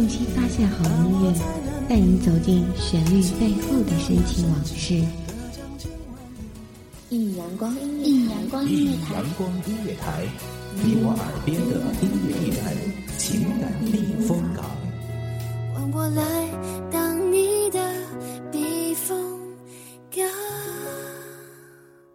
用心发现好音乐，带你走进旋律背后的深情往事。一阳光，一阳光音乐台，阳光音乐台，你我耳边的音乐驿站，情感避风港。换我来当你的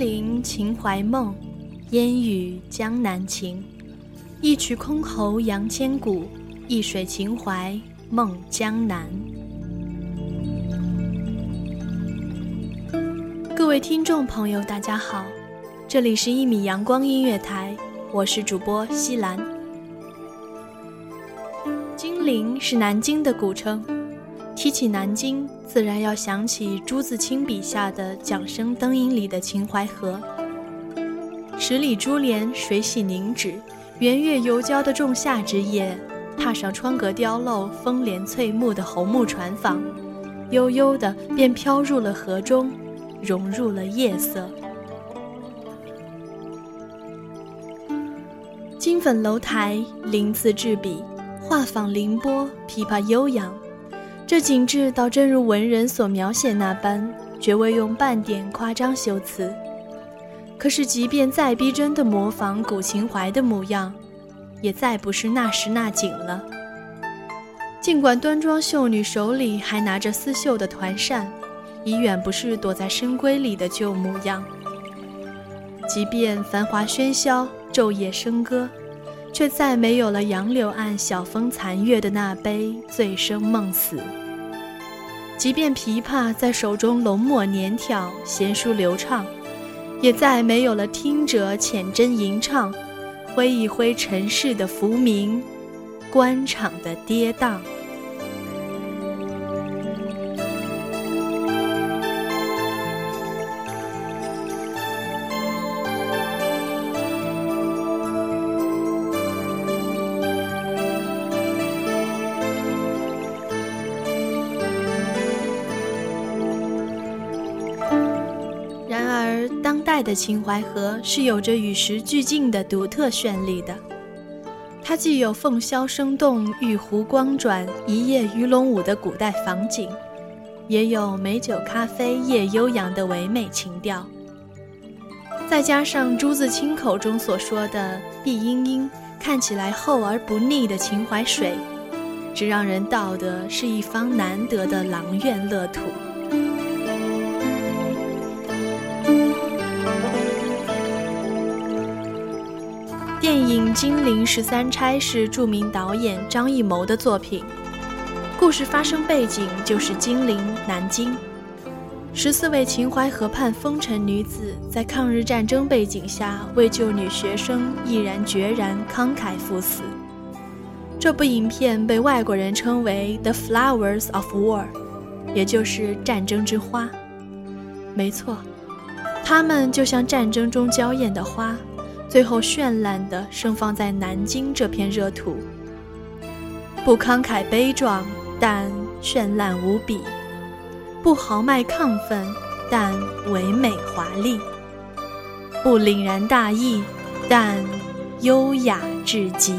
金陵秦淮梦，烟雨江南情。一曲箜篌扬千古，一水秦淮梦江南。各位听众朋友，大家好，这里是一米阳光音乐台，我是主播西兰。金陵是南京的古称，提起南京，自然要想起朱自清笔下的《桨声灯影》里的秦淮河。十里珠帘，水洗凝脂，圆月游交的仲夏之夜，踏上窗格雕镂、风帘翠幕的红木船舫，悠悠的便飘入了河中。融入了夜色。金粉楼台，鳞次栉比，画舫凌波，琵琶悠扬。这景致倒正如文人所描写那般，绝未用半点夸张修辞。可是，即便再逼真的模仿古秦淮的模样，也再不是那时那景了。尽管端庄秀女手里还拿着丝绣的团扇。已远不是躲在深闺里的旧模样。即便繁华喧嚣，昼夜笙歌，却再没有了杨柳岸晓风残月的那杯醉生梦死。即便琵琶在手中浓抹年挑，娴熟流畅，也再没有了听者浅斟吟唱，挥一挥尘世的浮名，官场的跌宕。的秦淮河是有着与时俱进的独特绚丽的，它既有凤箫声动、玉壶光转、一夜鱼龙舞的古代仿景，也有美酒咖啡夜悠扬的唯美情调。再加上朱自清口中所说的“碧阴阴”，看起来厚而不腻的秦淮水，只让人道得是一方难得的阆苑乐土。电影《金陵十三钗》是著名导演张艺谋的作品，故事发生背景就是金陵南京。十四位秦淮河畔风尘女子在抗日战争背景下为救女学生，毅然决然、慷慨赴死。这部影片被外国人称为《The Flowers of War》，也就是战争之花。没错，它们就像战争中娇艳的花。最后绚烂地盛放在南京这片热土，不慷慨悲壮，但绚烂无比；不豪迈亢奋，但唯美华丽；不凛然大义，但优雅至极。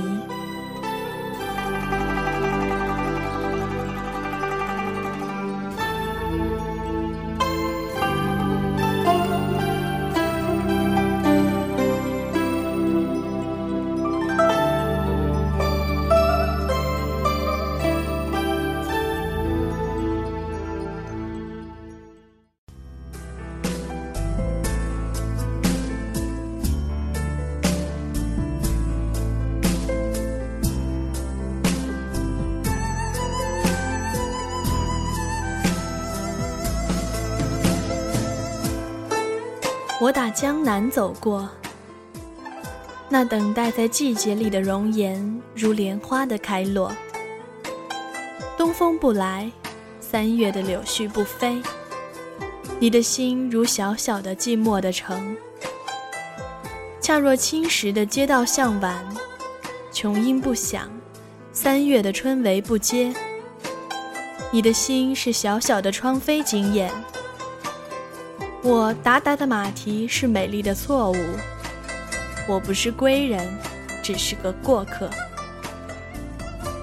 我打江南走过，那等待在季节里的容颜，如莲花的开落。东风不来，三月的柳絮不飞。你的心如小小的寂寞的城，恰若青石的街道向晚，琼音不响，三月的春雷不接。你的心是小小的窗扉紧掩，我达达的马蹄是美丽的错误。我不是归人，只是个过客。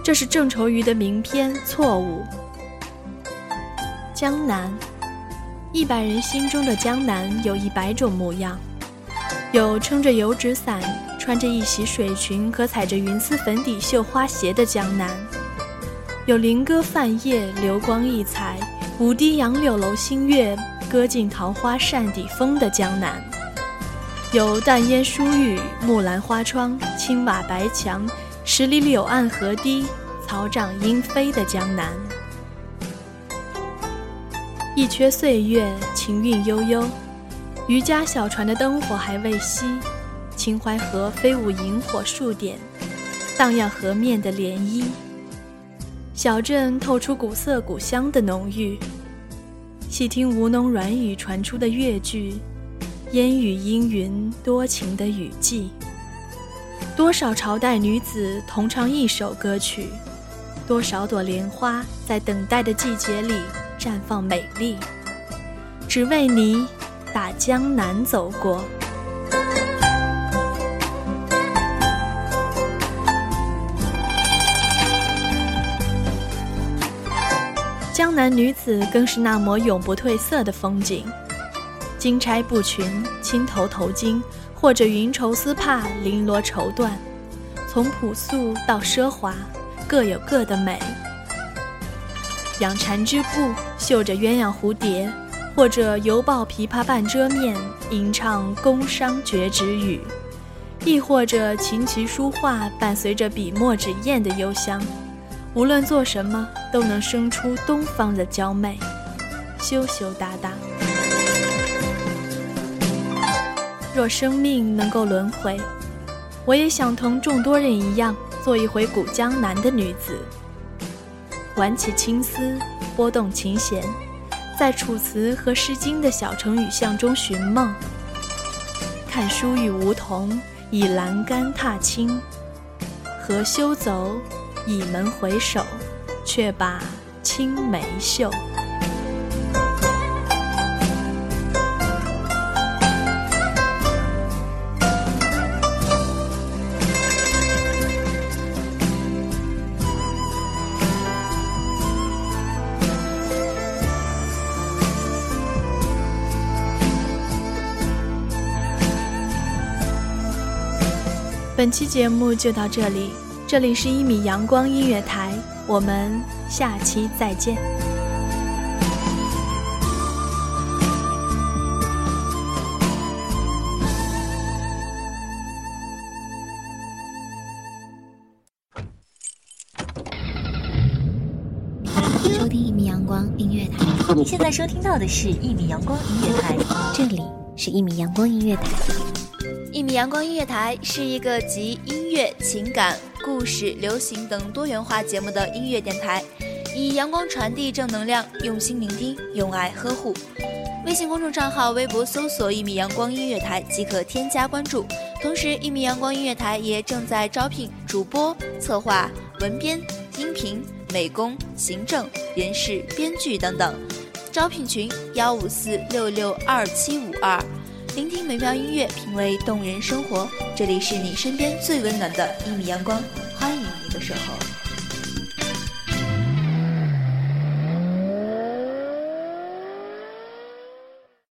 这是郑愁予的名篇《错误》。江南，一百人心中的江南有一百种模样：有撑着油纸伞、穿着一袭水裙和踩着云丝粉底绣花鞋的江南；有林歌泛夜、流光溢彩、舞堤杨柳楼新月、歌尽桃花扇底风的江南。有淡烟疏雨、木兰花窗、青瓦白墙、十里柳岸河堤、草长莺飞的江南。一阙岁月，情韵悠悠。渔家小船的灯火还未熄，秦淮河飞舞萤火数点，荡漾河面的涟漪。小镇透出古色古香的浓郁。细听吴侬软语传出的乐句。烟雨阴云，多情的雨季。多少朝代女子同唱一首歌曲，多少朵莲花在等待的季节里绽放美丽，只为你打江南走过。江南女子更是那抹永不褪色的风景。金钗布裙、青头头巾，或者云绸丝帕、绫罗绸缎，从朴素到奢华，各有各的美。养蚕织布，绣着鸳鸯蝴蝶，或者犹抱琵琶半遮面，吟唱宫商角徵羽，亦或者琴棋书画，伴随着笔墨纸砚的幽香。无论做什么，都能生出东方的娇媚，羞羞答答。若生命能够轮回，我也想同众多人一样，做一回古江南的女子，挽起青丝，拨动琴弦，在楚辞和诗经的小城雨巷中寻梦，看书与梧桐，以栏杆踏青，何修走，倚门回首，却把青梅嗅。本期节目就到这里，这里是一米阳光音乐台，我们下期再见。收听一米阳光音乐台，你现在收听到的是一米阳光音乐台，这里是一米阳光音乐台。一米阳光音乐台是一个集音乐、情感、故事、流行等多元化节目的音乐电台，以阳光传递正能量，用心聆听，用爱呵护。微信公众账号、微博搜索“一米阳光音乐台”即可添加关注。同时，一米阳光音乐台也正在招聘主播、策划、文编、音频、美工、行政、人事、编剧等等。招聘群：幺五四六六二七五二。聆听美妙音乐，品味动人生活。这里是你身边最温暖的一米阳光，欢迎你的时候。